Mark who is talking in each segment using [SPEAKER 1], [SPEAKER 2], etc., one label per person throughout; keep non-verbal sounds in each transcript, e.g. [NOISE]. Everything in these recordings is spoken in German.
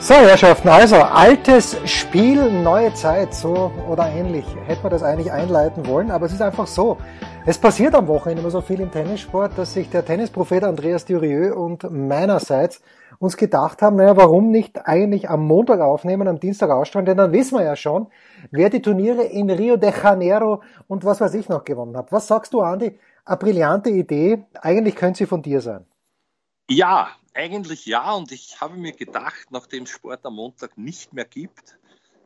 [SPEAKER 1] So, Herrschaften, also altes Spiel, neue Zeit, so oder ähnlich. Hätte man das eigentlich einleiten wollen, aber es ist einfach so. Es passiert am Wochenende immer so viel im Tennissport, dass sich der Tennisprophet Andreas Durieux und meinerseits uns gedacht haben, naja, warum nicht eigentlich am Montag aufnehmen, am Dienstag ausstrahlen, denn dann wissen wir ja schon, wer die Turniere in Rio de Janeiro und was weiß ich noch gewonnen hat. Was sagst du, Andi? Eine brillante Idee. Eigentlich könnte sie von dir sein.
[SPEAKER 2] Ja, eigentlich ja. Und ich habe mir gedacht, nachdem es Sport am Montag nicht mehr gibt,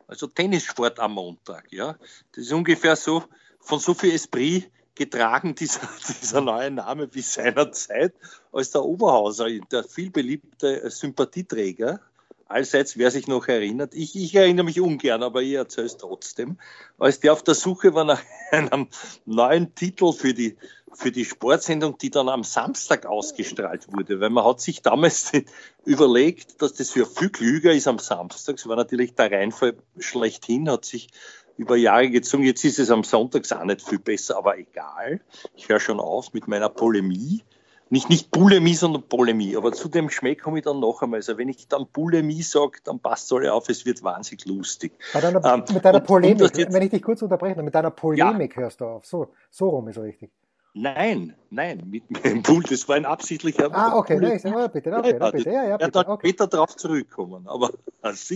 [SPEAKER 2] also Tennissport am Montag, ja, das ist ungefähr so, von so viel Esprit getragen, [LAUGHS] dieser, dieser neue Name wie seinerzeit, als der Oberhauser, der vielbeliebte Sympathieträger. Allseits, wer sich noch erinnert, ich, ich erinnere mich ungern, aber ich erzähle es trotzdem, als der auf der Suche war nach [LAUGHS] einem neuen Titel für die für die Sportsendung, die dann am Samstag ausgestrahlt wurde, weil man hat sich damals [LAUGHS] überlegt, dass das für viel klüger ist am Samstag. Es war natürlich der Reinfall schlechthin, hat sich über Jahre gezogen. Jetzt ist es am Sonntag auch nicht viel besser, aber egal. Ich höre schon auf mit meiner Polemie. Nicht, nicht Bulimie, sondern Polemie. Aber zu dem Schmäh komme ich dann noch einmal. Also wenn ich dann Bulimie sage, dann passt alle auf, es wird wahnsinnig lustig.
[SPEAKER 1] Deiner, ähm, mit deiner Polemik, jetzt, wenn ich dich kurz unterbreche, mit deiner Polemik ja. hörst du auf. So, so rum ist richtig.
[SPEAKER 2] Nein, nein, mit [LAUGHS] meinem Bull, das war ein absichtlicher.
[SPEAKER 1] Ah, okay, Bull. nein, ja, bitte, okay, ja, bitte, ja, ja, bitte.
[SPEAKER 2] Er okay. später darauf zurückkommen, aber [LAUGHS] als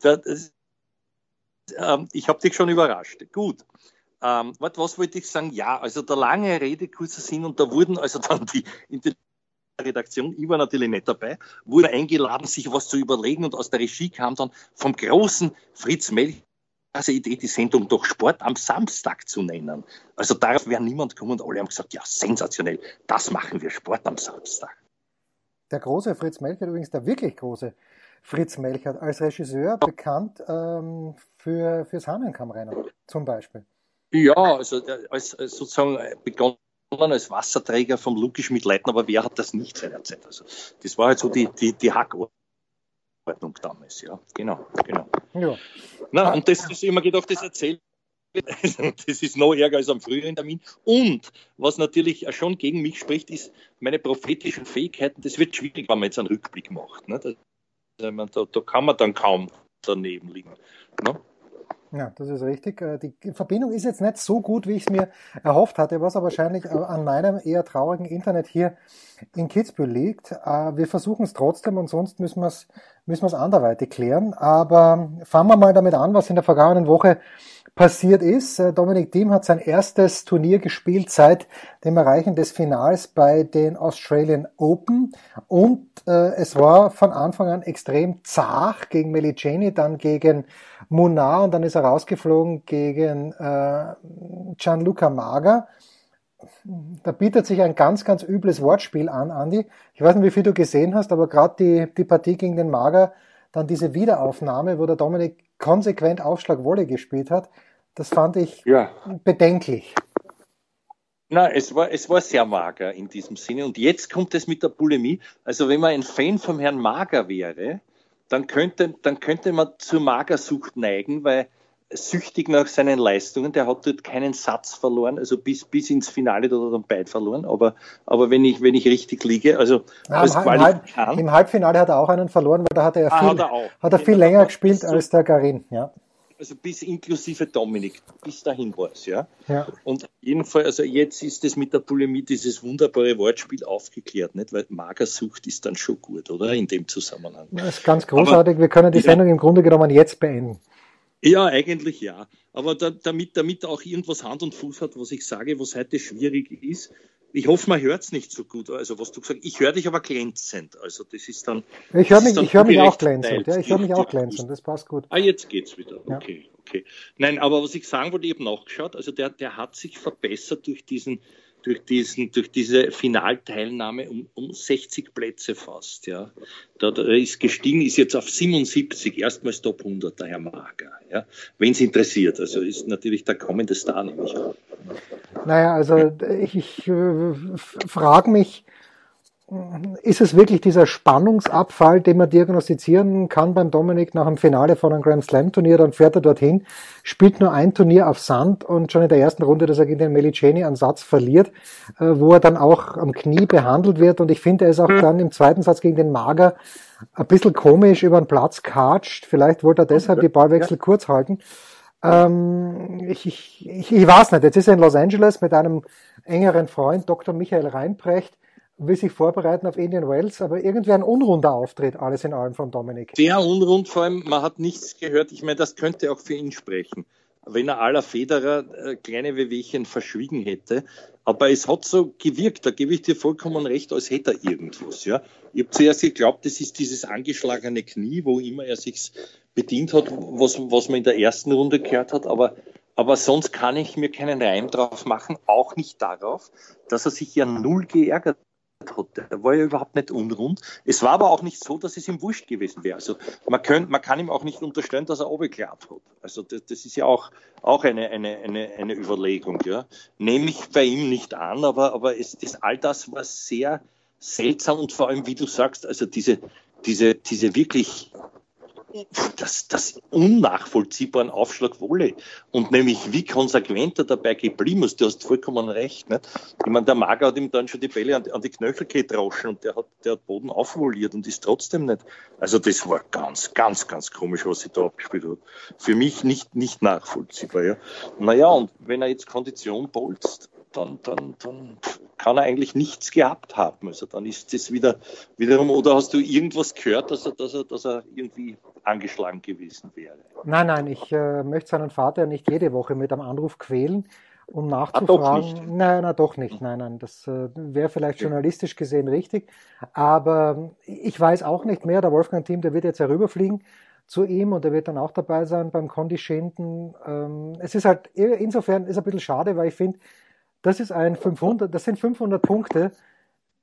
[SPEAKER 2] das, ähm, ich habe dich schon überrascht. Gut. Ähm, was, was wollte ich sagen? Ja, also der lange Rede, kurzer Sinn, und da wurden also dann die Redaktion, ich war natürlich nicht dabei, wurde eingeladen, sich was zu überlegen und aus der Regie kam dann vom großen Fritz Melch also Idee, die Sendung doch Sport am Samstag zu nennen. Also darauf wäre niemand gekommen und alle haben gesagt, ja, sensationell, das machen wir Sport am Samstag.
[SPEAKER 1] Der große Fritz Melchert, übrigens der wirklich große Fritz Melchert, als Regisseur bekannt ähm, für, fürs Hahnenkammrennen zum Beispiel.
[SPEAKER 2] Ja, also als, als sozusagen begonnen als Wasserträger vom Luki Schmidt-Leitner, aber wer hat das nicht seinerzeit? Also das war halt so die, die, die Hackordnung damals, ja, genau, genau. Ja. Na, und das ist immer gedacht, das erzählt [LAUGHS] das ist noch ärger als am früheren Termin. Und was natürlich schon gegen mich spricht, ist meine prophetischen Fähigkeiten. Das wird schwierig, wenn man jetzt einen Rückblick macht. Ne? Das, da, da, kann man dann kaum daneben liegen. Ne?
[SPEAKER 1] Ja, das ist richtig. Äh, die Verbindung ist jetzt nicht so gut, wie ich es mir erhofft hatte, was aber wahrscheinlich äh, an meinem eher traurigen Internet hier in Kitzbühel liegt. Äh, wir versuchen es trotzdem und sonst müssen wir es müssen wir es anderweitig klären. Aber fangen wir mal damit an, was in der vergangenen Woche passiert ist. Äh, Dominik Thiem hat sein erstes Turnier gespielt seit dem Erreichen des Finals bei den Australian Open und äh, es war von Anfang an extrem zart gegen Meliceni, dann gegen Munar und dann ist er rausgeflogen gegen äh, Gianluca Mager. Da bietet sich ein ganz, ganz übles Wortspiel an, Andi. Ich weiß nicht, wie viel du gesehen hast, aber gerade die, die Partie gegen den Mager, dann diese Wiederaufnahme, wo der Dominik konsequent Aufschlagwolle gespielt hat, das fand ich ja. bedenklich.
[SPEAKER 2] Na, es war, es war sehr mager in diesem Sinne. Und jetzt kommt es mit der Bulimie. Also wenn man ein Fan vom Herrn Mager wäre, dann könnte, dann könnte man zur Magersucht neigen, weil süchtig nach seinen Leistungen. Der hat dort keinen Satz verloren, also bis, bis ins Finale hat er dann beide verloren. Aber, aber wenn, ich, wenn ich richtig liege, also
[SPEAKER 1] ja, im, Halb, im, Halbfinale hat er auch einen verloren, weil da hat er, ah, viel, hat er, hat er viel ja, länger gespielt so, als der Garin. Ja.
[SPEAKER 2] Also bis inklusive Dominik, bis dahin war es, ja. ja. Und jedenfalls, also jetzt ist es mit der Polemie dieses wunderbare Wortspiel aufgeklärt, nicht? Weil Magersucht ist dann schon gut, oder? In dem Zusammenhang.
[SPEAKER 1] Das ist ganz großartig. Aber, Wir können die Sendung im Grunde genommen jetzt beenden.
[SPEAKER 2] Ja, eigentlich ja. Aber da, damit, damit auch irgendwas Hand und Fuß hat, was ich sage, was heute schwierig ist. Ich hoffe, man hört es nicht so gut. Also was du gesagt hast, ich höre dich aber glänzend. Also das ist dann.
[SPEAKER 1] Ich höre mich, ich höre mich auch glänzend. Ja, ich höre mich auch glänzend. Das passt gut.
[SPEAKER 2] Ah, jetzt geht's wieder. Okay, ja. okay. Nein, aber was ich sagen wollte, ich habe nachgeschaut. Also der, der hat sich verbessert durch diesen durch, diesen, durch diese Finalteilnahme um, um 60 Plätze fast. Ja. Da, da ist gestiegen, ist jetzt auf 77, erstmals Top 100, der Herr Mager. Ja. Wenn es interessiert, also ist natürlich der kommende Star, nämlich.
[SPEAKER 1] Naja, also ich, ich äh, frage mich, ist es wirklich dieser Spannungsabfall, den man diagnostizieren kann beim Dominik nach dem Finale von einem Grand Slam Turnier, dann fährt er dorthin, spielt nur ein Turnier auf Sand und schon in der ersten Runde, dass er gegen den Meliceni einen Satz verliert, äh, wo er dann auch am Knie behandelt wird. Und ich finde, er ist auch dann im zweiten Satz gegen den Mager ein bisschen komisch über den Platz katscht, vielleicht wollte er deshalb die Ballwechsel kurz halten. Ähm, ich, ich, ich, ich weiß nicht, jetzt ist er in Los Angeles mit einem engeren Freund, Dr. Michael Reinprecht, will sich vorbereiten auf Indian Wells, aber irgendwie ein unrunder Auftritt, alles in allem von Dominik.
[SPEAKER 2] Sehr unrund, vor allem, man hat nichts gehört. Ich meine, das könnte auch für ihn sprechen, wenn er aller Federer äh, kleine Wehwehchen verschwiegen hätte. Aber es hat so gewirkt, da gebe ich dir vollkommen recht, als hätte er irgendwas. Ja. Ich habe zuerst geglaubt, das ist dieses angeschlagene Knie, wo immer er sich bedient hat, was, was man in der ersten Runde gehört hat, aber aber sonst kann ich mir keinen Reim drauf machen, auch nicht darauf, dass er sich ja null geärgert hat. Der war ja überhaupt nicht unrund. Es war aber auch nicht so, dass es ihm wurscht gewesen wäre. Also man, könnt, man kann ihm auch nicht unterstellen, dass er abgeklappt hat. Also das, das, ist ja auch, auch eine, eine, eine, eine Überlegung. Ja. Nehme ich bei ihm nicht an, aber, aber es, das, all das war sehr seltsam und vor allem, wie du sagst, also diese, diese, diese wirklich das, das unnachvollziehbaren Aufschlag Wolle und nämlich wie konsequent er dabei geblieben ist. Du hast vollkommen recht. Nicht? Ich meine, der Mager hat ihm dann schon die Bälle an, an die Knöchel getroschen und der hat, der hat Boden aufvoliert und ist trotzdem nicht. Also das war ganz, ganz, ganz komisch, was sie da abgespielt hat. Für mich nicht, nicht nachvollziehbar. Ja. Naja, und wenn er jetzt Kondition bolzt, dann, dann, dann kann er eigentlich nichts gehabt haben. Also dann ist das wieder wiederum, oder hast du irgendwas gehört, dass er, dass er, dass er irgendwie angeschlagen gewesen wäre?
[SPEAKER 1] Nein, nein, ich äh, möchte seinen Vater nicht jede Woche mit einem Anruf quälen, um ah, nachzufragen. Ah, nein, nein, doch nicht. Nein, nein, das äh, wäre vielleicht journalistisch gesehen richtig. Aber ich weiß auch nicht mehr. Der Wolfgang-Team, der wird jetzt herüberfliegen zu ihm und er wird dann auch dabei sein beim Condi Schinden. Ähm, es ist halt insofern ist ein bisschen schade, weil ich finde, das ist ein 500, das sind 500 Punkte,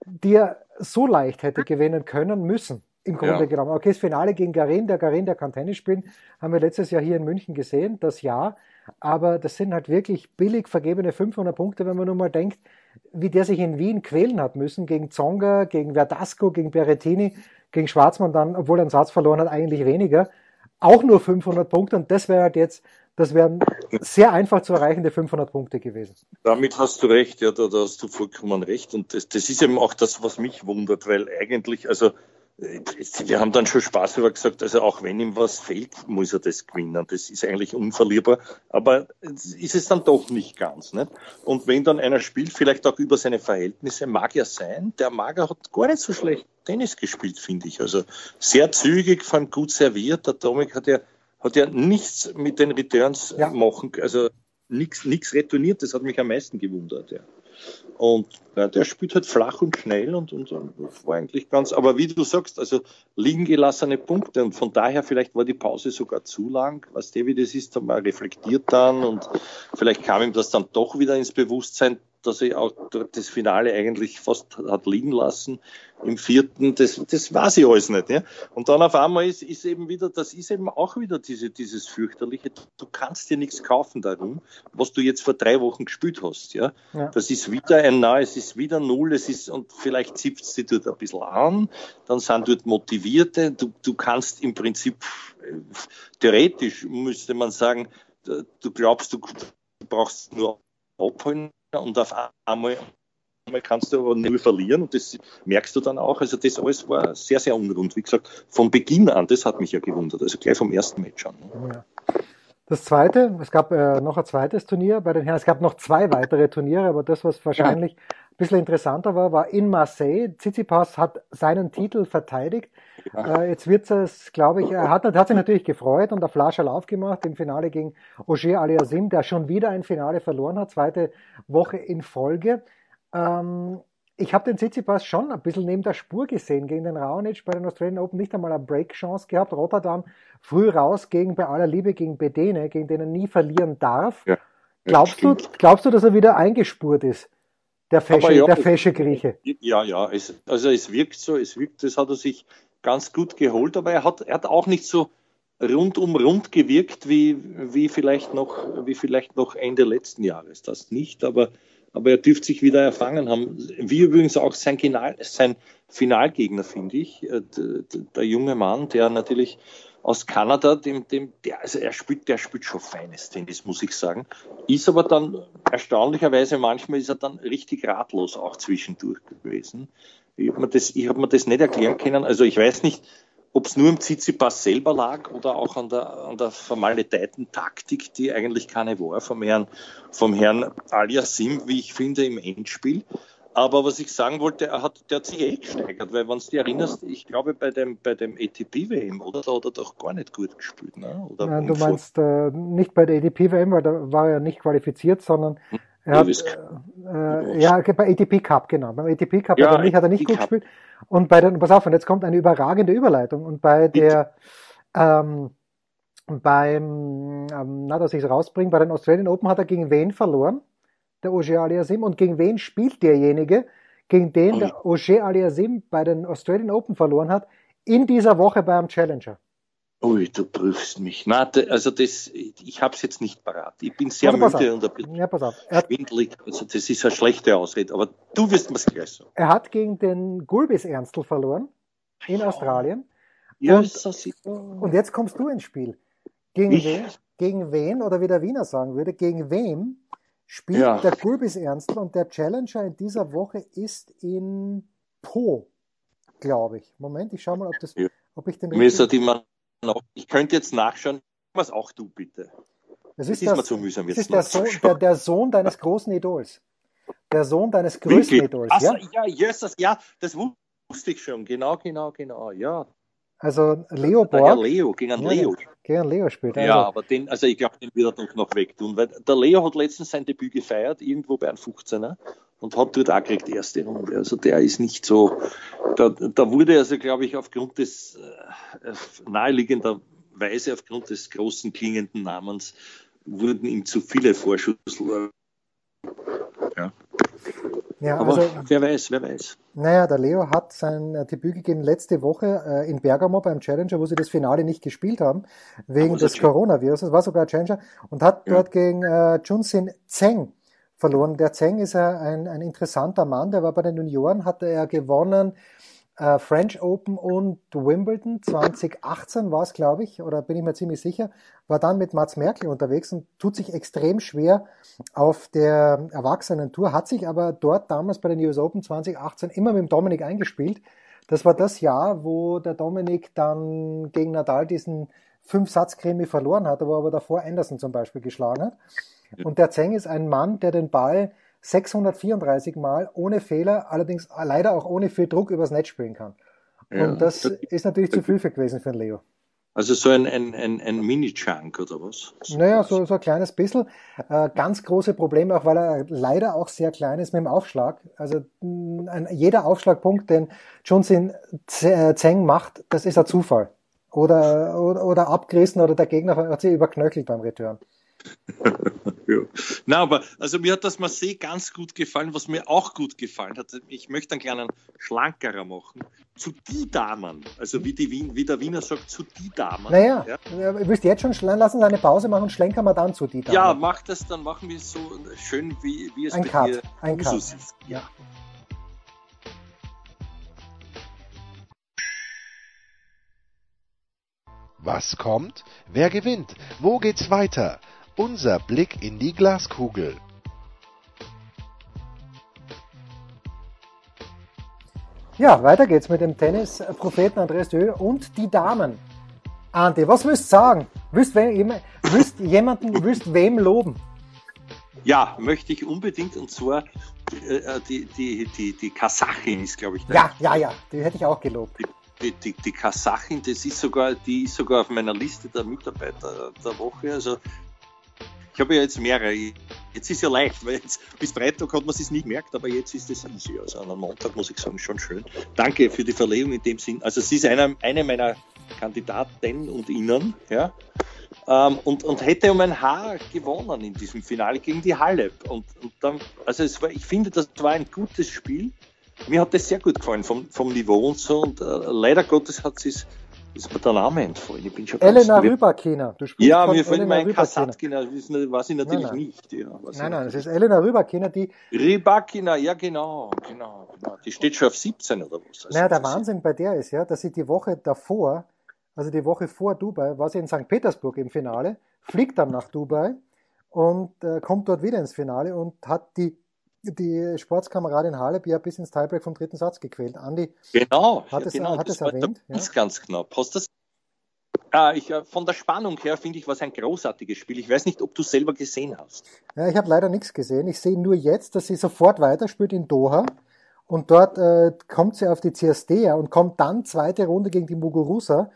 [SPEAKER 1] die er so leicht hätte gewinnen können müssen. Im Grunde ja. genommen. Okay, das Finale gegen Garin, der Garin, der kann Tennis spielen, haben wir letztes Jahr hier in München gesehen, das Jahr. Aber das sind halt wirklich billig vergebene 500 Punkte, wenn man nur mal denkt, wie der sich in Wien quälen hat müssen gegen Zonga, gegen Verdasco, gegen Berrettini, gegen Schwarzmann dann, obwohl er einen Satz verloren hat, eigentlich weniger. Auch nur 500 Punkte und das wäre halt jetzt das wären sehr einfach zu erreichende 500 Punkte gewesen.
[SPEAKER 2] Damit hast du recht, ja, da, da hast du vollkommen recht. Und das, das ist eben auch das, was mich wundert, weil eigentlich, also wir haben dann schon Spaß über gesagt, also auch wenn ihm was fehlt, muss er das gewinnen. Das ist eigentlich unverlierbar. Aber ist es dann doch nicht ganz. Nicht? Und wenn dann einer spielt, vielleicht auch über seine Verhältnisse, mag ja sein, der Mager hat gar nicht so schlecht Tennis gespielt, finde ich. Also sehr zügig, vor allem gut serviert. Der Dominik hat ja hat ja nichts mit den Returns ja. machen, also nichts nichts retourniert, das hat mich am meisten gewundert, ja. Und ja, der spielt halt flach und schnell und, und, und war eigentlich ganz, aber wie du sagst, also liegen gelassene Punkte und von daher vielleicht war die Pause sogar zu lang, was David das ist, man reflektiert dann und vielleicht kam ihm das dann doch wieder ins Bewusstsein, dass er auch das Finale eigentlich fast hat liegen lassen im vierten, das, das weiß ich alles nicht. Ja? Und dann auf einmal ist, ist eben wieder, das ist eben auch wieder diese, dieses fürchterliche, du kannst dir nichts kaufen darum, was du jetzt vor drei Wochen gespielt hast. Ja? ja. Das ist wieder ein Na, es ist wieder Null, es ist, und vielleicht zipft dich dort ein bisschen an, dann sind dort Motivierte, du, du kannst im Prinzip, äh, theoretisch müsste man sagen, du glaubst, du brauchst nur abholen und auf einmal kannst du aber null verlieren und das merkst du dann auch. Also das alles war sehr, sehr unrund. Wie gesagt, von Beginn an, das hat mich ja gewundert, also gleich vom ersten Match an. Ja.
[SPEAKER 1] Das zweite, es gab äh, noch ein zweites Turnier bei den Herren. Es gab noch zwei weitere Turniere, aber das, was wahrscheinlich ein bisschen interessanter war, war in Marseille. Tsitsipas hat seinen Titel verteidigt. Äh, jetzt wird es, glaube ich, er hat, hat sich natürlich gefreut und auf Flasche Lauf gemacht im Finale gegen Ogier Aliasim, der schon wieder ein Finale verloren hat, zweite Woche in Folge. Ähm, ich habe den Tsitsipas schon ein bisschen neben der Spur gesehen gegen den Raonic bei den Australian Open, nicht einmal eine Break-Chance gehabt. Rotterdam früh raus gegen, bei aller Liebe gegen Bedene, gegen den er nie verlieren darf. Ja, glaubst, du, glaubst du, dass er wieder eingespurt ist, der fesche, ja, der fesche Grieche.
[SPEAKER 2] Ja, ja, es, also es wirkt so, es wirkt, das hat er sich ganz gut geholt, aber er hat, er hat auch nicht so rundum rund gewirkt wie, wie, vielleicht noch, wie vielleicht noch Ende letzten Jahres. Das nicht, aber, aber er dürfte sich wieder erfangen haben. Wie übrigens auch sein, Final, sein Finalgegner, finde ich. Äh, der, der junge Mann, der natürlich aus Kanada, dem, dem, der, also er spielt, der spielt schon feines Tennis, muss ich sagen. Ist aber dann erstaunlicherweise manchmal ist er dann richtig ratlos auch zwischendurch gewesen. Ich habe mir, das, ich hab mir das nicht erklären können. Also ich weiß nicht, ob es nur im Tsitsipas selber lag oder auch an der, an der vermaledeiten Taktik, die eigentlich keine war vom Herrn, vom Herrn Aliasim, wie ich finde, im Endspiel. Aber was ich sagen wollte, er hat, der hat sich eh gesteigert, weil wenn du dich erinnerst, ich glaube bei dem, bei dem ATP-WM, oder? Da hat er doch gar nicht gut gespielt, ne? Oder
[SPEAKER 1] Nein, du meinst äh, nicht bei der ATP-WM, weil da war er nicht qualifiziert, sondern hm, er hat, äh, ja, bei ATP Cup, genau. Beim ATP Cup ja, hat, er nicht, hat er nicht gut gespielt. Und bei den, pass auf, und jetzt kommt eine überragende Überleitung. Und bei der, ähm, beim, ähm, na, dass ich es rausbringe, bei den Australian Open hat er gegen wen verloren? der Ogier Aliasim. Und gegen wen spielt derjenige, gegen den der Ogier Aliasim bei den Australian Open verloren hat, in dieser Woche beim Challenger?
[SPEAKER 2] Ui, du prüfst mich. Na, also das, ich habe es jetzt nicht parat. Ich bin sehr also müde und ein bisschen ja, pass auf. schwindelig. Also das ist eine schlechte Ausrede, aber du wirst mir gleich sagen.
[SPEAKER 1] Er hat gegen den Gulbis Ernstl verloren in ja. Australien.
[SPEAKER 2] Ja,
[SPEAKER 1] und, und jetzt kommst du ins Spiel. Gegen wen, gegen wen, oder wie der Wiener sagen würde, gegen wem spielt ja. der Gulbis Ernstl und der Challenger in dieser Woche ist in Po, glaube ich. Moment, ich schau mal, ob, das,
[SPEAKER 2] ja.
[SPEAKER 1] ob ich den
[SPEAKER 2] richtigen... Ich könnte jetzt nachschauen, was auch du bitte.
[SPEAKER 1] Das ist, das zu mühsam. Das ist der Sohn, der, der Sohn deines großen Idols. Der Sohn deines größten Idols.
[SPEAKER 2] Ach, ja? ja, Jesus, ja, das wusste ich schon. Genau, genau, genau. Ja,
[SPEAKER 1] also Leo Borg.
[SPEAKER 2] Der Leo, gegen einen Leo.
[SPEAKER 1] Gegen Leo spielt
[SPEAKER 2] er. Ja, also. aber den, also ich glaube, den wird er doch noch wegtun, weil der Leo hat letztens sein Debüt gefeiert, irgendwo bei einem 15er und hat dort auch gekriegt erste Runde. Also der ist nicht so, da, da wurde also, glaube ich, aufgrund des äh, naheliegenderweise aufgrund des großen klingenden Namens wurden ihm zu viele Vorschüsse. Ja. Ja, Aber also, wer weiß, wer weiß.
[SPEAKER 1] Naja, der Leo hat sein äh, Debüt gegeben letzte Woche äh, in Bergamo beim Challenger, wo sie das Finale nicht gespielt haben, wegen des Coronavirus. Das war sogar Challenger und hat ja. dort gegen äh, Junsin Zeng verloren. Der Zeng ist ein, ein interessanter Mann, der war bei den Junioren, hatte er gewonnen äh, French Open und Wimbledon 2018 war es, glaube ich, oder bin ich mir ziemlich sicher, war dann mit Mats Merkel unterwegs und tut sich extrem schwer auf der Erwachsenen-Tour, hat sich aber dort damals bei den US Open 2018 immer mit dem Dominik eingespielt. Das war das Jahr, wo der Dominik dann gegen Nadal diesen Fünf-Satz-Krimi verloren hat, wo er aber davor Anderson zum Beispiel geschlagen hat. [LAUGHS] Und der Zeng ist ein Mann, der den Ball 634 Mal ohne Fehler, allerdings leider auch ohne viel Druck übers Netz spielen kann. Ja, und das, das ist natürlich zu viel für gewesen für den Leo.
[SPEAKER 2] Also so ein, ein, ein, ein Mini-Chunk oder was?
[SPEAKER 1] Naja, so, so ein kleines bisschen. Äh, ganz große Probleme, auch weil er leider auch sehr klein ist mit dem Aufschlag. Also ein, jeder Aufschlagpunkt, den Junsin Zeng macht, das ist ein Zufall. Oder, oder, oder abgerissen oder der Gegner hat sich überknöchelt beim Return. [LAUGHS]
[SPEAKER 2] ja. Na, aber also mir hat das Marseille ganz gut gefallen, was mir auch gut gefallen hat. Ich möchte einen kleinen schlankerer machen. Zu die Damen, also wie, die Wien, wie der Wiener sagt, zu die Damen.
[SPEAKER 1] Naja, ja. willst du jetzt schon lassen Sie eine Pause machen und schlenkern wir dann zu die Damen.
[SPEAKER 2] Ja, mach das, dann machen wir es so schön, wie, wie es
[SPEAKER 1] ein bei Cut, dir ein Cut. ist.
[SPEAKER 2] Ja.
[SPEAKER 3] Was kommt? Wer gewinnt? Wo geht's weiter? Unser Blick in die Glaskugel.
[SPEAKER 1] Ja, weiter geht's mit dem Tennis-Propheten Andreas Dö und die Damen. Ante, was willst du sagen? Willst, wem, willst jemanden, willst wem loben?
[SPEAKER 2] Ja, möchte ich unbedingt und zwar äh, die, die, die, die Kasachin ist, glaube ich.
[SPEAKER 1] Ja, ja, ja, die hätte ich auch gelobt.
[SPEAKER 2] Die, die, die Kasachin, das ist sogar, die ist sogar auf meiner Liste der Mitarbeiter der Woche. Also ich habe ja jetzt mehrere. Jetzt ist ja leicht, weil jetzt, bis Freitag hat man es nicht gemerkt, aber jetzt ist es easy. Also an einem Montag muss ich sagen, schon schön. Danke für die Verlegung in dem Sinn. Also sie ist einer, eine meiner Kandidaten und Ihnen, ja. ähm, und, und hätte um ein Haar gewonnen in diesem Finale gegen die Halle. Und, und dann, also war, ich finde, das war ein gutes Spiel. Mir hat das sehr gut gefallen vom, vom Niveau und so. Und äh, leider Gottes hat es ist mir der Name entfallen. Ich bin schon
[SPEAKER 1] Elena Rybakina.
[SPEAKER 2] Du sprichst ja, mir fällt mein Kasatkina, das weiß ich natürlich nein, nein. nicht. Ja,
[SPEAKER 1] nein, nein, das ist Elena Rybakina, die...
[SPEAKER 2] Rybakina, ja genau, genau, genau. Die steht schon auf 17 oder was.
[SPEAKER 1] Also naja, der Wahnsinn bei der ist ja, dass sie die Woche davor, also die Woche vor Dubai, war sie in St. Petersburg im Finale, fliegt dann nach Dubai und äh, kommt dort wieder ins Finale und hat die die Sportskameradin Halep ja bis ins Tiebreak vom dritten Satz gequält. Andi
[SPEAKER 2] genau,
[SPEAKER 1] hat es,
[SPEAKER 2] genau,
[SPEAKER 1] hat es erwähnt.
[SPEAKER 2] Ganz, ja. ganz knapp. Hast das Ah, ich, äh, von der Spannung her finde ich, was ein großartiges Spiel. Ich weiß nicht, ob du selber gesehen hast.
[SPEAKER 1] Ja, ich habe leider nichts gesehen. Ich sehe nur jetzt, dass sie sofort weiterspielt in Doha und dort äh, kommt sie auf die CSD und kommt dann zweite Runde gegen die Muguruza.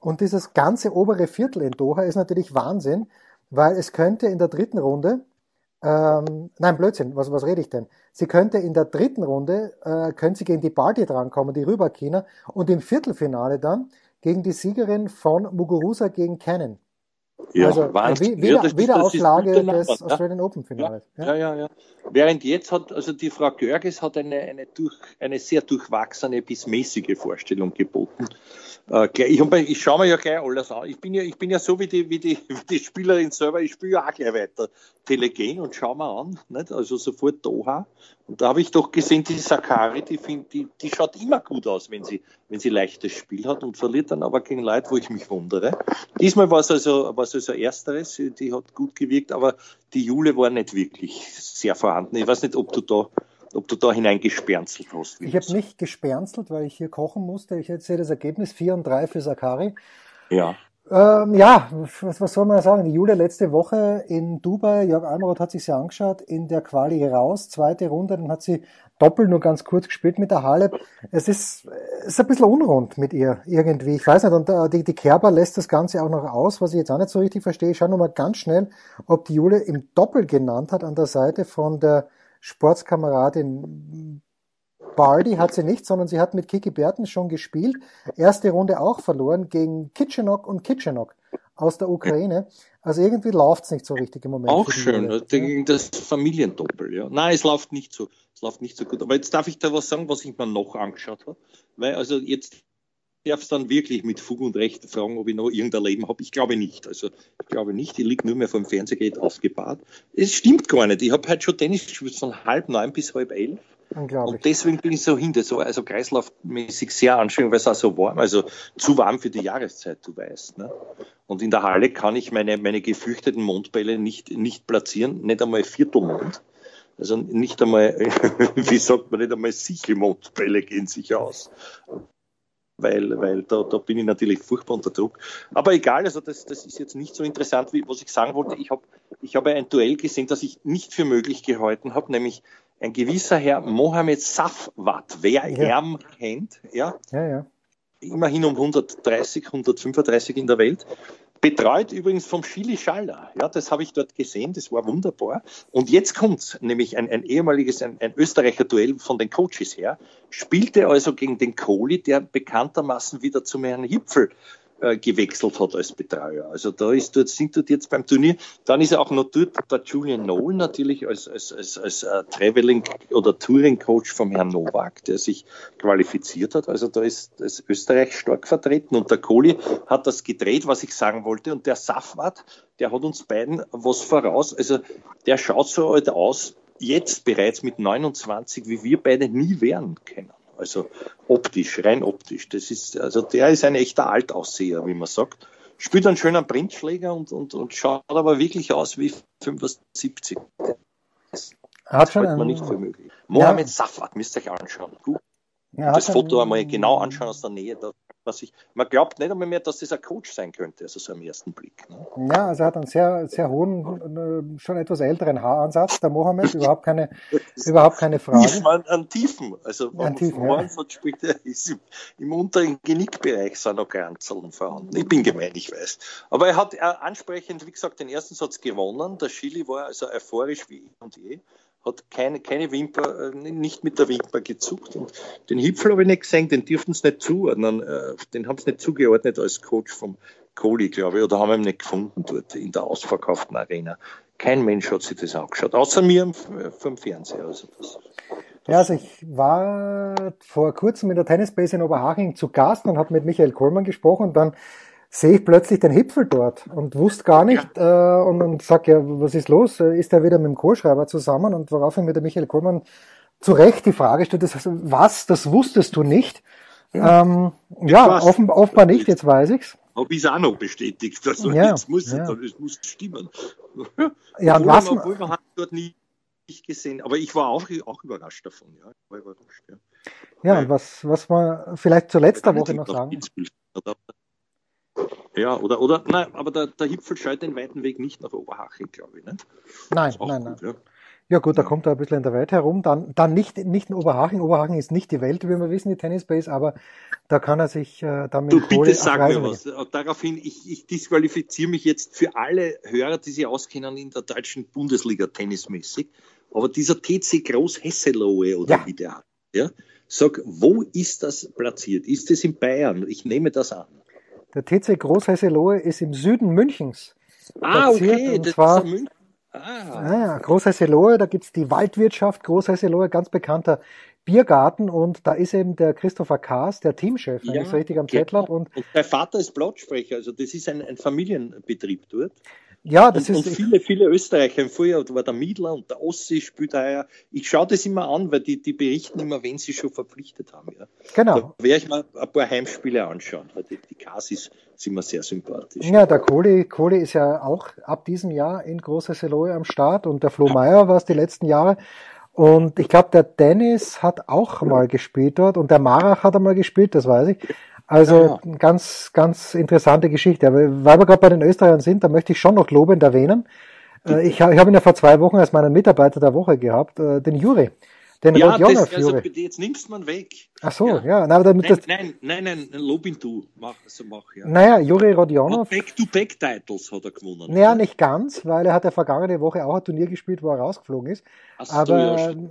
[SPEAKER 1] Und dieses ganze obere Viertel in Doha ist natürlich Wahnsinn, weil es könnte in der dritten Runde ähm, nein, Blödsinn, was, was rede ich denn? Sie könnte in der dritten Runde, äh, können sie gegen die Balti drankommen, die Rüberkiner, und im Viertelfinale dann gegen die Siegerin von Muguruza gegen Cannon.
[SPEAKER 2] Ja, also
[SPEAKER 1] Wahnsinn. Wieder, ja, Wiederauflage des ja. Australian Open Finales.
[SPEAKER 2] Ja, ja, ja. Während jetzt hat, also die Frau Görges hat eine, eine, durch, eine sehr durchwachsene bis mäßige Vorstellung geboten. Äh, ich, ich schaue mir ja gleich alles an. Ich bin ja, ich bin ja so wie die, wie die, [LAUGHS] wie die Spielerin selber, ich spiele ja auch gleich weiter Telegen und schaue mir an, nicht? also sofort Doha. Und da habe ich doch gesehen, die Sakari, die, find, die, die schaut immer gut aus, wenn sie, wenn sie leichtes Spiel hat und verliert dann aber gegen Leute, wo ich mich wundere. Diesmal war es also, es also Ersteres, die hat gut gewirkt, aber die Jule war nicht wirklich sehr vorhanden. Ich weiß nicht, ob du da ob du da hineingesperzelt hast.
[SPEAKER 1] Ich habe nicht gesperzelt, weil ich hier kochen musste. Ich sehe das Ergebnis 4 und 3 für Sakari.
[SPEAKER 2] Ja.
[SPEAKER 1] Ähm, ja, was, was soll man sagen? Die Julia letzte Woche in Dubai, Jörg Almaroth hat sich ja angeschaut, in der Quali raus, zweite Runde, dann hat sie doppelt nur ganz kurz gespielt mit der Halep. Es ist, es ist ein bisschen unrund mit ihr irgendwie. Ich weiß nicht, und äh, die, die Kerber lässt das Ganze auch noch aus, was ich jetzt auch nicht so richtig verstehe. Ich schaue nochmal ganz schnell, ob die Julia im Doppel genannt hat an der Seite von der Sportskameradin Bardi hat sie nicht, sondern sie hat mit Kiki Bertens schon gespielt. Erste Runde auch verloren gegen Kitchenok und Kitchenok aus der Ukraine. Also irgendwie läuft es nicht so richtig im Moment.
[SPEAKER 2] Auch schön, Welt, das Familiendoppel, ja. Nein, es läuft nicht so, es läuft nicht so gut. Aber jetzt darf ich da was sagen, was ich mir noch angeschaut habe. Weil also jetzt darf es dann wirklich mit Fug und Recht fragen, ob ich noch irgendein Leben habe. Ich glaube nicht. Also ich glaube nicht, ich liege nur mehr vom Fernsehgerät aufgebahrt. Es stimmt gar nicht. Ich habe heute schon Tennis gespielt von halb neun bis halb elf.
[SPEAKER 1] Unglaublich.
[SPEAKER 2] Und deswegen bin ich so hinter, so, also kreislaufmäßig sehr anstrengend, weil es auch so warm, also zu warm für die Jahreszeit, du weißt. Ne? Und in der Halle kann ich meine, meine gefürchteten Mondbälle nicht, nicht platzieren, nicht einmal Viertelmond. Also nicht einmal, [LAUGHS] wie sagt man, nicht einmal Sichelmondbälle gehen sich aus weil, weil da, da bin ich natürlich furchtbar unter Druck. Aber egal, also das, das ist jetzt nicht so interessant, wie was ich sagen wollte. Ich habe ich hab ein Duell gesehen, das ich nicht für möglich gehalten habe, nämlich ein gewisser Herr Mohamed Safwat. Wer ja. ihn kennt, ja,
[SPEAKER 1] ja, ja.
[SPEAKER 2] immerhin um 130, 135 in der Welt, Betreut übrigens vom Chili Schaller. Ja, das habe ich dort gesehen, das war wunderbar. Und jetzt kommt nämlich ein, ein ehemaliges, ein, ein Österreicher Duell von den Coaches her, spielte also gegen den Kohli, der bekanntermaßen wieder zum Herrn Hipfel äh, gewechselt hat als Betreuer. Also da ist dort, sind dort jetzt beim Turnier. Dann ist er auch noch dort der Julian Nolan natürlich als, als, als, als uh, Traveling oder Touring Coach vom Herrn Nowak, der sich qualifiziert hat. Also da ist, ist Österreich stark vertreten und der Kohli hat das gedreht, was ich sagen wollte. Und der Safwat, der hat uns beiden was voraus. Also der schaut so halt aus, jetzt bereits mit 29, wie wir beide nie werden können. Also optisch, rein optisch. Das ist, also der ist ein echter Altausseher, wie man sagt. Spielt einen schönen Printschläger und, und, und schaut aber wirklich aus wie 75. Das
[SPEAKER 1] hat schon
[SPEAKER 2] man nicht für möglich. Mohamed ja. Safat, müsst ihr euch anschauen. Gut. Ja, das Foto einmal genau anschauen aus der Nähe. Da was ich, man glaubt nicht einmal mehr, dass das ein Coach sein könnte, also so am ersten Blick. Ne?
[SPEAKER 1] Ja, also er hat einen sehr, sehr hohen, äh, schon etwas älteren Haaransatz, der Mohammed, überhaupt keine, [LAUGHS] überhaupt keine Frage.
[SPEAKER 2] Tief, an, an Tiefen, also
[SPEAKER 1] an Tiefen, ja.
[SPEAKER 2] spielt, er ist im, im, unteren Genickbereich sind noch Granzeln vorhanden. Ich bin gemein, ich weiß. Aber er hat er ansprechend, wie gesagt, den ersten Satz gewonnen. Der Chili war also euphorisch wie eh und je hat keine, keine Wimper, äh, nicht mit der Wimper gezuckt. Und den Hipfel habe ich nicht gesehen, den dürften sie nicht zuordnen, äh, den haben sie nicht zugeordnet als Coach vom Kohli, glaube ich, oder haben ihn nicht gefunden dort in der ausverkauften Arena. Kein Mensch hat sich das angeschaut, außer mir vom Fernseher. Also das
[SPEAKER 1] ja, also ich war vor kurzem in der Tennisbase in Oberhaching zu Gast und habe mit Michael Kohlmann gesprochen und dann sehe ich plötzlich den Hipfel dort und wusste gar nicht ja. äh, und, und sag ja, was ist los? Ist er wieder mit dem Kohlschreiber zusammen? Und woraufhin mir der Michael Kohlmann zu Recht die Frage stellt, das, was, das wusstest du nicht? Ja, ähm, ja offen, offenbar nicht, jetzt weiß ich's.
[SPEAKER 2] Habe ich es auch noch bestätigt. Also
[SPEAKER 1] ja,
[SPEAKER 2] jetzt muss
[SPEAKER 1] ja.
[SPEAKER 2] es, muss stimmen. [LAUGHS]
[SPEAKER 1] Ja,
[SPEAKER 2] obwohl,
[SPEAKER 1] was,
[SPEAKER 2] man, man hat dort nie gesehen, aber ich war auch, auch überrascht davon. Ja, ich war überrascht, ja.
[SPEAKER 1] ja und was, was man vielleicht zur letzten Woche noch sagen.
[SPEAKER 2] Ja, oder, oder, nein, aber der, der Hipfel scheut den weiten Weg nicht nach Oberhaching, glaube ich. Ne?
[SPEAKER 1] Nein, nein, gut, nein. Ja. Ja gut, da kommt er ein bisschen in der Welt herum. Dann, dann nicht, nicht in Oberhaching. Oberhaching ist nicht die Welt, wie wir wissen, die Tennisbase, aber da kann er sich äh, damit
[SPEAKER 2] Du bitte sag mir was. Daraufhin, ich, ich disqualifiziere mich jetzt für alle Hörer, die sich auskennen in der deutschen Bundesliga tennismäßig. Aber dieser TC Groß Hesselohe oder ja. wie der hat, ja, sag, wo ist das platziert? Ist es in Bayern? Ich nehme das an.
[SPEAKER 1] Der TC Groß Hesselohe ist im Süden Münchens.
[SPEAKER 2] Ah, okay,
[SPEAKER 1] und das zwar, ist München. Ah. Ja, Großhesselohe, da gibt's die Waldwirtschaft Großhesselohe, ganz bekannter Biergarten und da ist eben der Christopher Kaas, der Teamchef, wenn ja, ich es richtig am Zettel habe. Und,
[SPEAKER 2] und der Vater ist Platzsprecher, also das ist ein, ein Familienbetrieb dort.
[SPEAKER 1] Ja, das und,
[SPEAKER 2] ist. Und viele, viele Österreicher, vorher war der Miedler und der Ossi spielt heuer. Ich schaue das immer an, weil die, die berichten immer, wenn sie schon verpflichtet haben. Ja.
[SPEAKER 1] Genau.
[SPEAKER 2] Da werde ich mir ein paar Heimspiele anschauen, weil die, die Kasis sind mir sehr sympathisch.
[SPEAKER 1] Ja, der Kohli, Kohli ist ja auch ab diesem Jahr in Große Seloe am Start und der Flo. Meyer war es die letzten Jahre. Und ich glaube, der Dennis hat auch mal gespielt dort und der Marach hat einmal gespielt, das weiß ich. Also ja. ganz, ganz interessante Geschichte. Aber weil wir gerade bei den Österreichern sind, da möchte ich schon noch lobend erwähnen. Äh, ich, ich habe ihn ja vor zwei Wochen als meinen Mitarbeiter der Woche gehabt, äh, den Juri. Den
[SPEAKER 2] ja, das, also, jetzt nimmst man weg.
[SPEAKER 1] Ach so, ja. ja nein, damit
[SPEAKER 2] nein, das, nein, nein, nein, lob ihn du. Mach, also mach, ja.
[SPEAKER 1] Naja, Juri Rodionov.
[SPEAKER 2] Back-to-Back-Titles hat er gewonnen.
[SPEAKER 1] Naja, nicht ganz, weil er hat ja vergangene Woche auch ein Turnier gespielt, wo er rausgeflogen ist. Ach, aber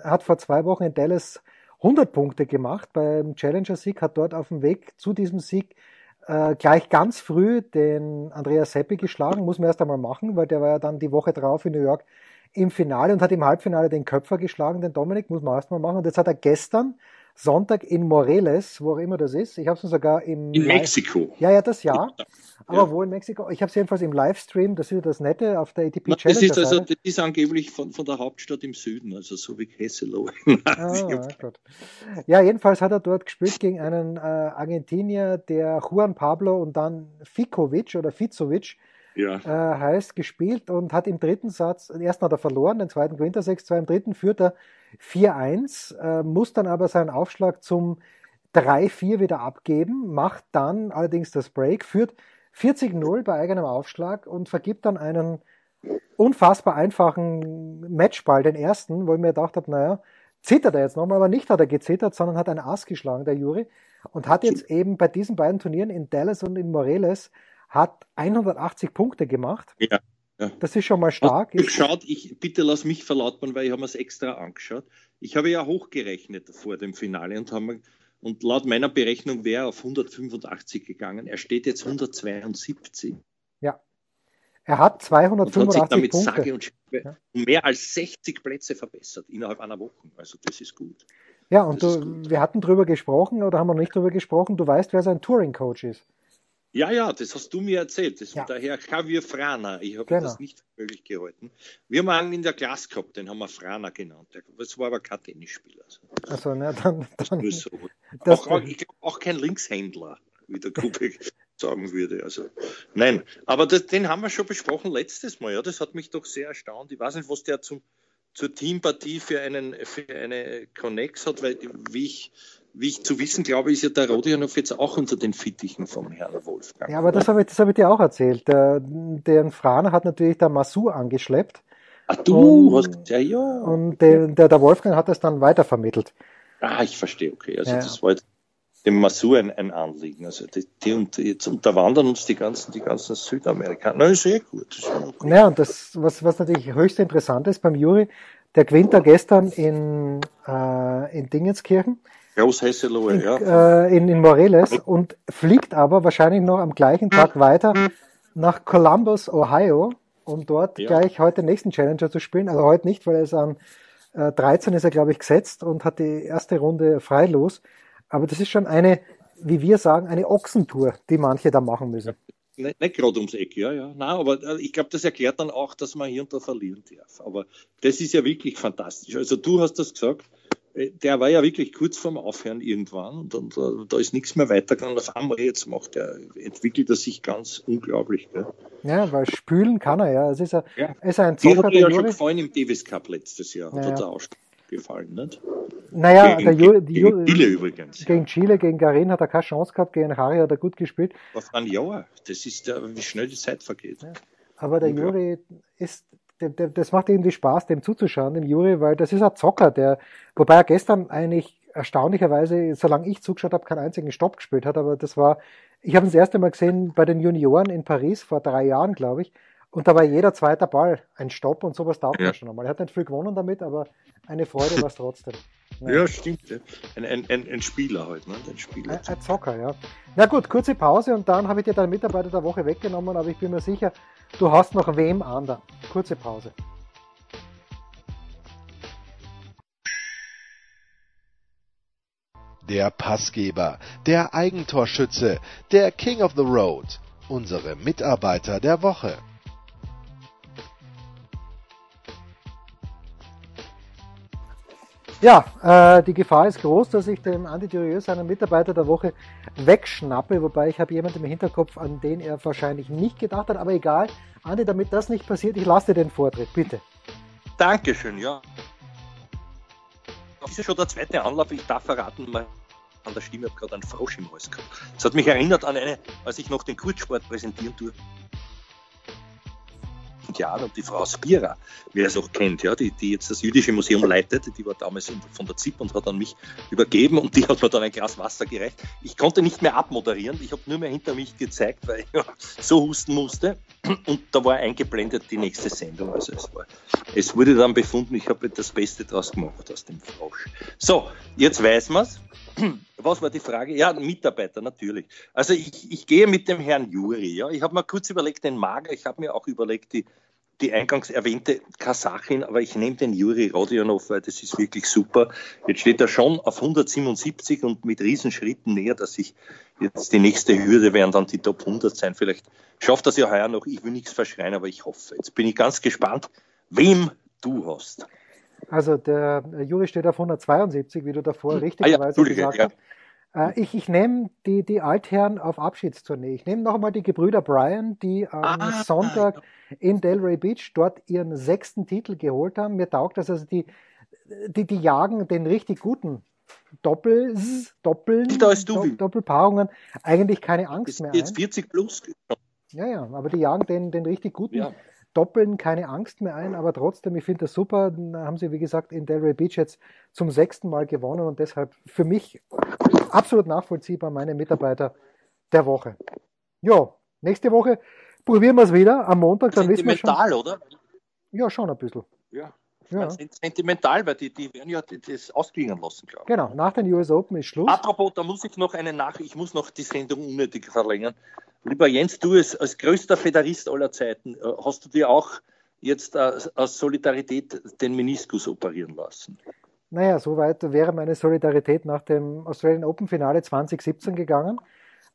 [SPEAKER 1] er hat vor zwei Wochen in Dallas 100 Punkte gemacht beim Challenger-Sieg, hat dort auf dem Weg zu diesem Sieg äh, gleich ganz früh den Andreas Seppi geschlagen, muss man erst einmal machen, weil der war ja dann die Woche drauf in New York im Finale und hat im Halbfinale den Köpfer geschlagen, den Dominik, muss man erst mal machen. Und jetzt hat er gestern Sonntag in Moreles, wo auch immer das ist. Ich habe es sogar im
[SPEAKER 2] in Mexiko.
[SPEAKER 1] Ja, ja, das ja. Aber ja. wo in Mexiko? Ich habe es jedenfalls im Livestream, das ist ja das Nette auf der ATP
[SPEAKER 2] Challenge. Das ist also das ist angeblich von, von der Hauptstadt im Süden, also so wie Hesselo. [LAUGHS]
[SPEAKER 1] ah. Ja, jedenfalls hat er dort gespielt gegen einen äh, Argentinier, der Juan Pablo und dann Fikovic oder Fizovic ja. äh, heißt, gespielt und hat im dritten Satz, den ersten hat er verloren, den zweiten gewinnt er 6-2, im dritten führt er 4-1, äh, muss dann aber seinen Aufschlag zum 3-4 wieder abgeben, macht dann allerdings das Break, führt 40-0 bei eigenem Aufschlag und vergibt dann einen unfassbar einfachen Matchball, den ersten, wo ich mir gedacht habe, naja, zittert er jetzt nochmal, aber nicht hat er gezittert, sondern hat ein Ass geschlagen, der Juri, und hat jetzt eben bei diesen beiden Turnieren in Dallas und in Moreles hat 180 Punkte gemacht.
[SPEAKER 2] Ja. Ja.
[SPEAKER 1] Das ist schon mal stark.
[SPEAKER 2] Ich geschaut, ich, bitte lass mich verlautbaren, weil ich habe mir es extra angeschaut. Ich habe ja hochgerechnet vor dem Finale und haben und laut meiner Berechnung wäre er auf 185 gegangen. Er steht jetzt 172.
[SPEAKER 1] Ja. Er hat 285 und hat sich damit Punkte.
[SPEAKER 2] Sage und ja. mehr als 60 Plätze verbessert innerhalb einer Woche. Also das ist gut.
[SPEAKER 1] Ja, und du, wir hatten drüber gesprochen oder haben wir nicht drüber gesprochen. Du weißt, wer sein Touring-Coach ist.
[SPEAKER 2] Ja, ja, das hast du mir erzählt. Das ja. war der Herr Javier Frana. Ich habe genau. das nicht für möglich gehalten. Wir haben einen in der Klasse gehabt, den haben wir Frana genannt. Das war aber kein Tennisspieler.
[SPEAKER 1] Also, na, dann. dann
[SPEAKER 2] so. auch, auch, ich glaube, auch kein Linkshändler, wie der Kubik [LAUGHS] sagen würde. Also, nein, aber das, den haben wir schon besprochen letztes Mal. Ja, das hat mich doch sehr erstaunt. Ich weiß nicht, was der zum, zur Teampartie für, einen, für eine Connex hat, weil, wie ich wie ich zu wissen glaube, ist ja der Rodionov jetzt auch unter den Fittichen vom Herrn Wolfgang.
[SPEAKER 1] Ja, aber das habe ich, das hab ich dir auch erzählt. Der, der Franer hat natürlich der Masu angeschleppt.
[SPEAKER 2] Ach du, und, hast, ja, ja.
[SPEAKER 1] Und der, der, der Wolfgang hat das dann weitervermittelt.
[SPEAKER 2] Ah, ich verstehe, okay. Also ja. das war jetzt dem Masur ein, ein Anliegen. Also die, die, und jetzt unterwandern uns die ganzen, die ganzen Südamerikaner. Na, ist sehr gut.
[SPEAKER 1] Ist okay. Ja, und das, was, was natürlich höchst interessant ist beim Juri, Der gewinnt da gestern in, äh, in Dingenskirchen.
[SPEAKER 2] Großhesselohe,
[SPEAKER 1] in,
[SPEAKER 2] ja.
[SPEAKER 1] Äh, in, in Moreles und fliegt aber wahrscheinlich noch am gleichen Tag weiter nach Columbus, Ohio, um dort
[SPEAKER 2] Ja.
[SPEAKER 1] gleich heute den nächsten Challenger zu spielen. Also heute nicht, weil er ist an äh, 13 ist er, glaube ich, gesetzt und hat die erste Runde freilos. Aber das ist schon eine, wie wir sagen, eine Ochsentour, die manche da machen müssen.
[SPEAKER 2] Nicht, nicht gerade ums Eck, ja, ja. Nein, aber äh, ich glaube, das erklärt dann auch, dass man hier und da verlieren darf. Aber das ist ja wirklich fantastisch. Also du hast das gesagt, der war ja wirklich kurz vorm Aufhören irgendwann und, und äh, da ist nichts mehr weitergegangen. Auf einmal jetzt macht er, entwickelt er sich ganz unglaublich. Gell?
[SPEAKER 1] Ja, weil spülen kann er ja. Es ist, ein,
[SPEAKER 2] Ja.
[SPEAKER 1] ist ein Zocker,
[SPEAKER 2] hat
[SPEAKER 1] der
[SPEAKER 2] mir ja schon gefallen im Davis Cup letztes Jahr. Hat
[SPEAKER 1] Ja,
[SPEAKER 2] uns
[SPEAKER 1] ja.
[SPEAKER 2] auch gefallen, nicht?
[SPEAKER 1] Naja,
[SPEAKER 2] gegen,
[SPEAKER 1] der Juri, die
[SPEAKER 2] gegen Chile übrigens.
[SPEAKER 1] gegen Chile, gegen Garin hat er keine Chance gehabt, gegen Harry hat er gut gespielt.
[SPEAKER 2] Auf ein Jahr. Das ist ja, wie schnell die Zeit vergeht.
[SPEAKER 1] Aber der. Juri ist, der, der, das macht irgendwie Spaß, dem zuzuschauen, dem Juri, weil das ist ein Zocker, der, wobei er gestern eigentlich erstaunlicherweise, solange ich zugeschaut habe, keinen einzigen Stopp gespielt hat, aber das war, ich habe ihn das erste Mal gesehen bei den Junioren in Paris vor drei Jahren, glaube ich, und da war jeder zweite Ball ein Stopp und sowas taugt
[SPEAKER 2] Ja.
[SPEAKER 1] man schon einmal. Er hat nicht viel gewonnen damit, aber eine Freude war es trotzdem. [LAUGHS]
[SPEAKER 2] Ja, stimmt. Ein, ein, ein, ein Spieler halt, ne? Ein Spieler.
[SPEAKER 1] Ein, ein Zocker, ja. Na gut, kurze Pause und dann habe ich dir deinen Mitarbeiter der Woche weggenommen, aber ich bin mir sicher, du hast noch wem an da. Kurze Pause.
[SPEAKER 3] Der Passgeber, der Eigentorschütze, der King of the Road, unsere Mitarbeiter der Woche.
[SPEAKER 1] Ja, äh, die Gefahr ist groß, dass ich dem Andi Durieux seinen Mitarbeiter der Woche wegschnappe, wobei ich habe jemanden im Hinterkopf, an den er wahrscheinlich nicht gedacht hat, aber egal. Andi, damit das nicht passiert, ich lasse dir den Vortritt, bitte.
[SPEAKER 2] Dankeschön, ja. Das ist schon der zweite Anlauf. Ich darf verraten, mal an der Stimme habe gerade einen Frosch im Hals gehabt. Das hat mich erinnert an eine, als ich noch den Kurzsport präsentieren tue. Jahren und die Frau Spira, wer es auch kennt, ja, die, die jetzt das Jüdische Museum leitet, die war damals von der ZIP und hat an mich übergeben und die hat mir dann ein Glas Wasser gereicht. Ich konnte nicht mehr abmoderieren, ich habe nur mehr hinter mich gezeigt, weil ich [LAUGHS] ja, so husten musste und da war eingeblendet die nächste Sendung. Also es, war, es wurde dann befunden, ich habe das Beste draus gemacht aus dem Frosch. So, jetzt weiß man's. [CLEARS THROAT] Was war die Frage? Ja, Mitarbeiter, natürlich. Also ich, ich gehe mit dem Herrn Juri. Ja. Ich habe mir kurz überlegt, den Mager, ich habe mir auch überlegt, die, die eingangs erwähnte Kasachin, aber ich nehme den Juri Rodionov, weil das ist wirklich super. Jetzt steht er schon auf 177 und mit Riesenschritten näher, dass ich jetzt die nächste Hürde werden dann die Top 100 sein. Vielleicht schafft das ja heuer noch. Ich will nichts verschreien, aber ich hoffe. Jetzt bin ich ganz gespannt, wem du hast.
[SPEAKER 1] Also der Juri steht auf 172, wie du davor
[SPEAKER 2] Ah ja,
[SPEAKER 1] richtigerweise gesagt
[SPEAKER 2] ja.
[SPEAKER 1] hast. Äh, ich ich nehme die, die Altherren auf Abschiedstournee. Ich nehme noch einmal die Gebrüder Bryan, die am
[SPEAKER 2] Ah,
[SPEAKER 1] Sonntag in Delray Beach dort ihren sechsten Titel geholt haben. Mir taugt das, also die, die, die jagen den richtig guten Doppel, Doppeln,
[SPEAKER 2] Älter als du,
[SPEAKER 1] Dopp-
[SPEAKER 2] Wim.
[SPEAKER 1] Doppelpaarungen eigentlich keine
[SPEAKER 2] Ist
[SPEAKER 1] Angst mehr
[SPEAKER 2] jetzt
[SPEAKER 1] ein.
[SPEAKER 2] 40 plus.
[SPEAKER 1] Ja, ja, aber die jagen den, den richtig guten
[SPEAKER 2] Ja.
[SPEAKER 1] Doppeln keine Angst mehr ein, aber trotzdem, ich finde das super. Dann haben sie, wie gesagt, in Delray Beach jetzt zum sechsten Mal gewonnen und deshalb für mich absolut nachvollziehbar meine Mitarbeiter der Woche. Ja, nächste Woche probieren wir es wieder am Montag, dann wissen wir schon.
[SPEAKER 2] Sentimental, oder?
[SPEAKER 1] Ja, schon ein bisschen. Ja.
[SPEAKER 2] Ja. Sentimental, weil die, die werden ja das ausklingen lassen, glaube ich.
[SPEAKER 1] Genau, nach den US Open ist Schluss.
[SPEAKER 2] Apropos, da muss ich noch eine Nach ich muss noch die Sendung unnötig verlängern. Lieber Jens, du als, als größter Federist aller Zeiten, äh, hast du dir auch jetzt äh, aus Solidarität den Meniskus operieren lassen?
[SPEAKER 1] Naja, soweit wäre meine Solidarität nach dem Australian Open Finale 2017 gegangen.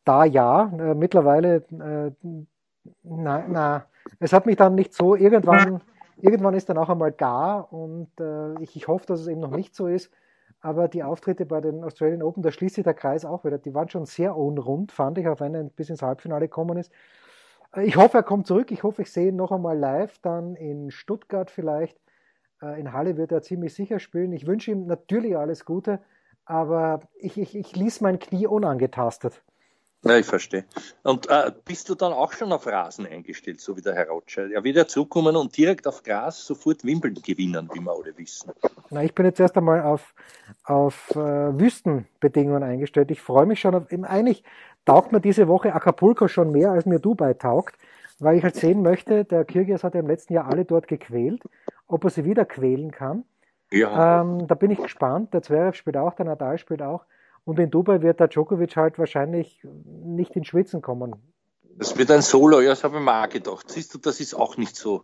[SPEAKER 1] Da ja, äh, mittlerweile, äh, na, na, es hat mich dann nicht so, irgendwann, irgendwann ist dann auch einmal gar und äh, ich, ich hoffe, dass es eben noch nicht so ist. Aber die Auftritte bei den Australian Open, da schließt sich der Kreis auch wieder. Die waren schon sehr unrund, fand ich, auch wenn er bis ins Halbfinale gekommen ist. Äh, Ich hoffe, er kommt zurück. Ich hoffe, ich sehe ihn noch einmal live, dann in Stuttgart vielleicht. Äh, In Halle wird er ziemlich sicher spielen. Ich wünsche ihm natürlich alles Gute, aber ich, ich, ich ließ mein Knie unangetastet.
[SPEAKER 2] Ja, ich verstehe. Und äh, bist du dann auch schon auf Rasen eingestellt, so wie der Herr Rothschild? Er wird ja zurückkommen und direkt auf Gras sofort Wimbledon gewinnen, wie wir alle wissen.
[SPEAKER 1] Na, ich bin jetzt erst einmal auf, auf äh, Wüstenbedingungen eingestellt. Ich freue mich schon auf, eben eigentlich taugt mir diese Woche Acapulco schon mehr, als mir Dubai taugt. weil ich halt sehen möchte, der Kyrgios hat ja im letzten Jahr alle dort gequält, ob er sie wieder quälen kann. Ja. Ähm, da bin ich gespannt. Der Zverev spielt auch, der Nadal spielt auch. Und in Dubai wird der Djokovic halt wahrscheinlich nicht ins Schwitzen kommen.
[SPEAKER 2] Das wird ein Solo, ja, das habe ich mir auch gedacht. Siehst du, das ist auch nicht so,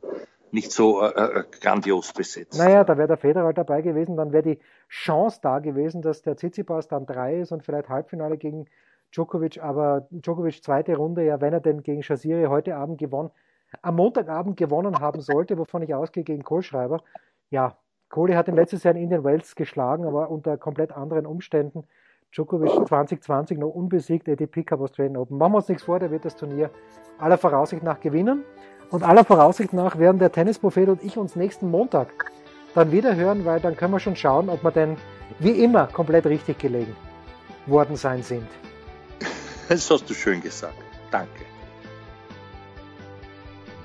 [SPEAKER 2] nicht so äh, äh grandios besetzt.
[SPEAKER 1] Naja, da wäre der Federer dabei gewesen, dann wäre die Chance da gewesen, dass der Tsitsipas dann drei ist und vielleicht Halbfinale gegen Djokovic, aber Djokovic zweite Runde, ja, wenn er denn gegen Shaziri heute Abend gewonnen, am Montagabend gewonnen haben sollte, wovon ich ausgehe gegen Kohlschreiber, ja, Kohli hat im letztes Jahr in Indian Wells geschlagen, aber unter komplett anderen Umständen. Djokovic 2020 noch unbesiegt, ATP Cup Australian Open. Machen wir uns nichts vor, der wird das Turnier aller Voraussicht nach gewinnen. Und aller Voraussicht nach werden der Tennisprophet und ich uns nächsten Montag dann wieder hören, weil dann können wir schon schauen, ob wir denn wie immer komplett richtig gelegen worden sein sind.
[SPEAKER 2] Das hast du schön gesagt. Danke.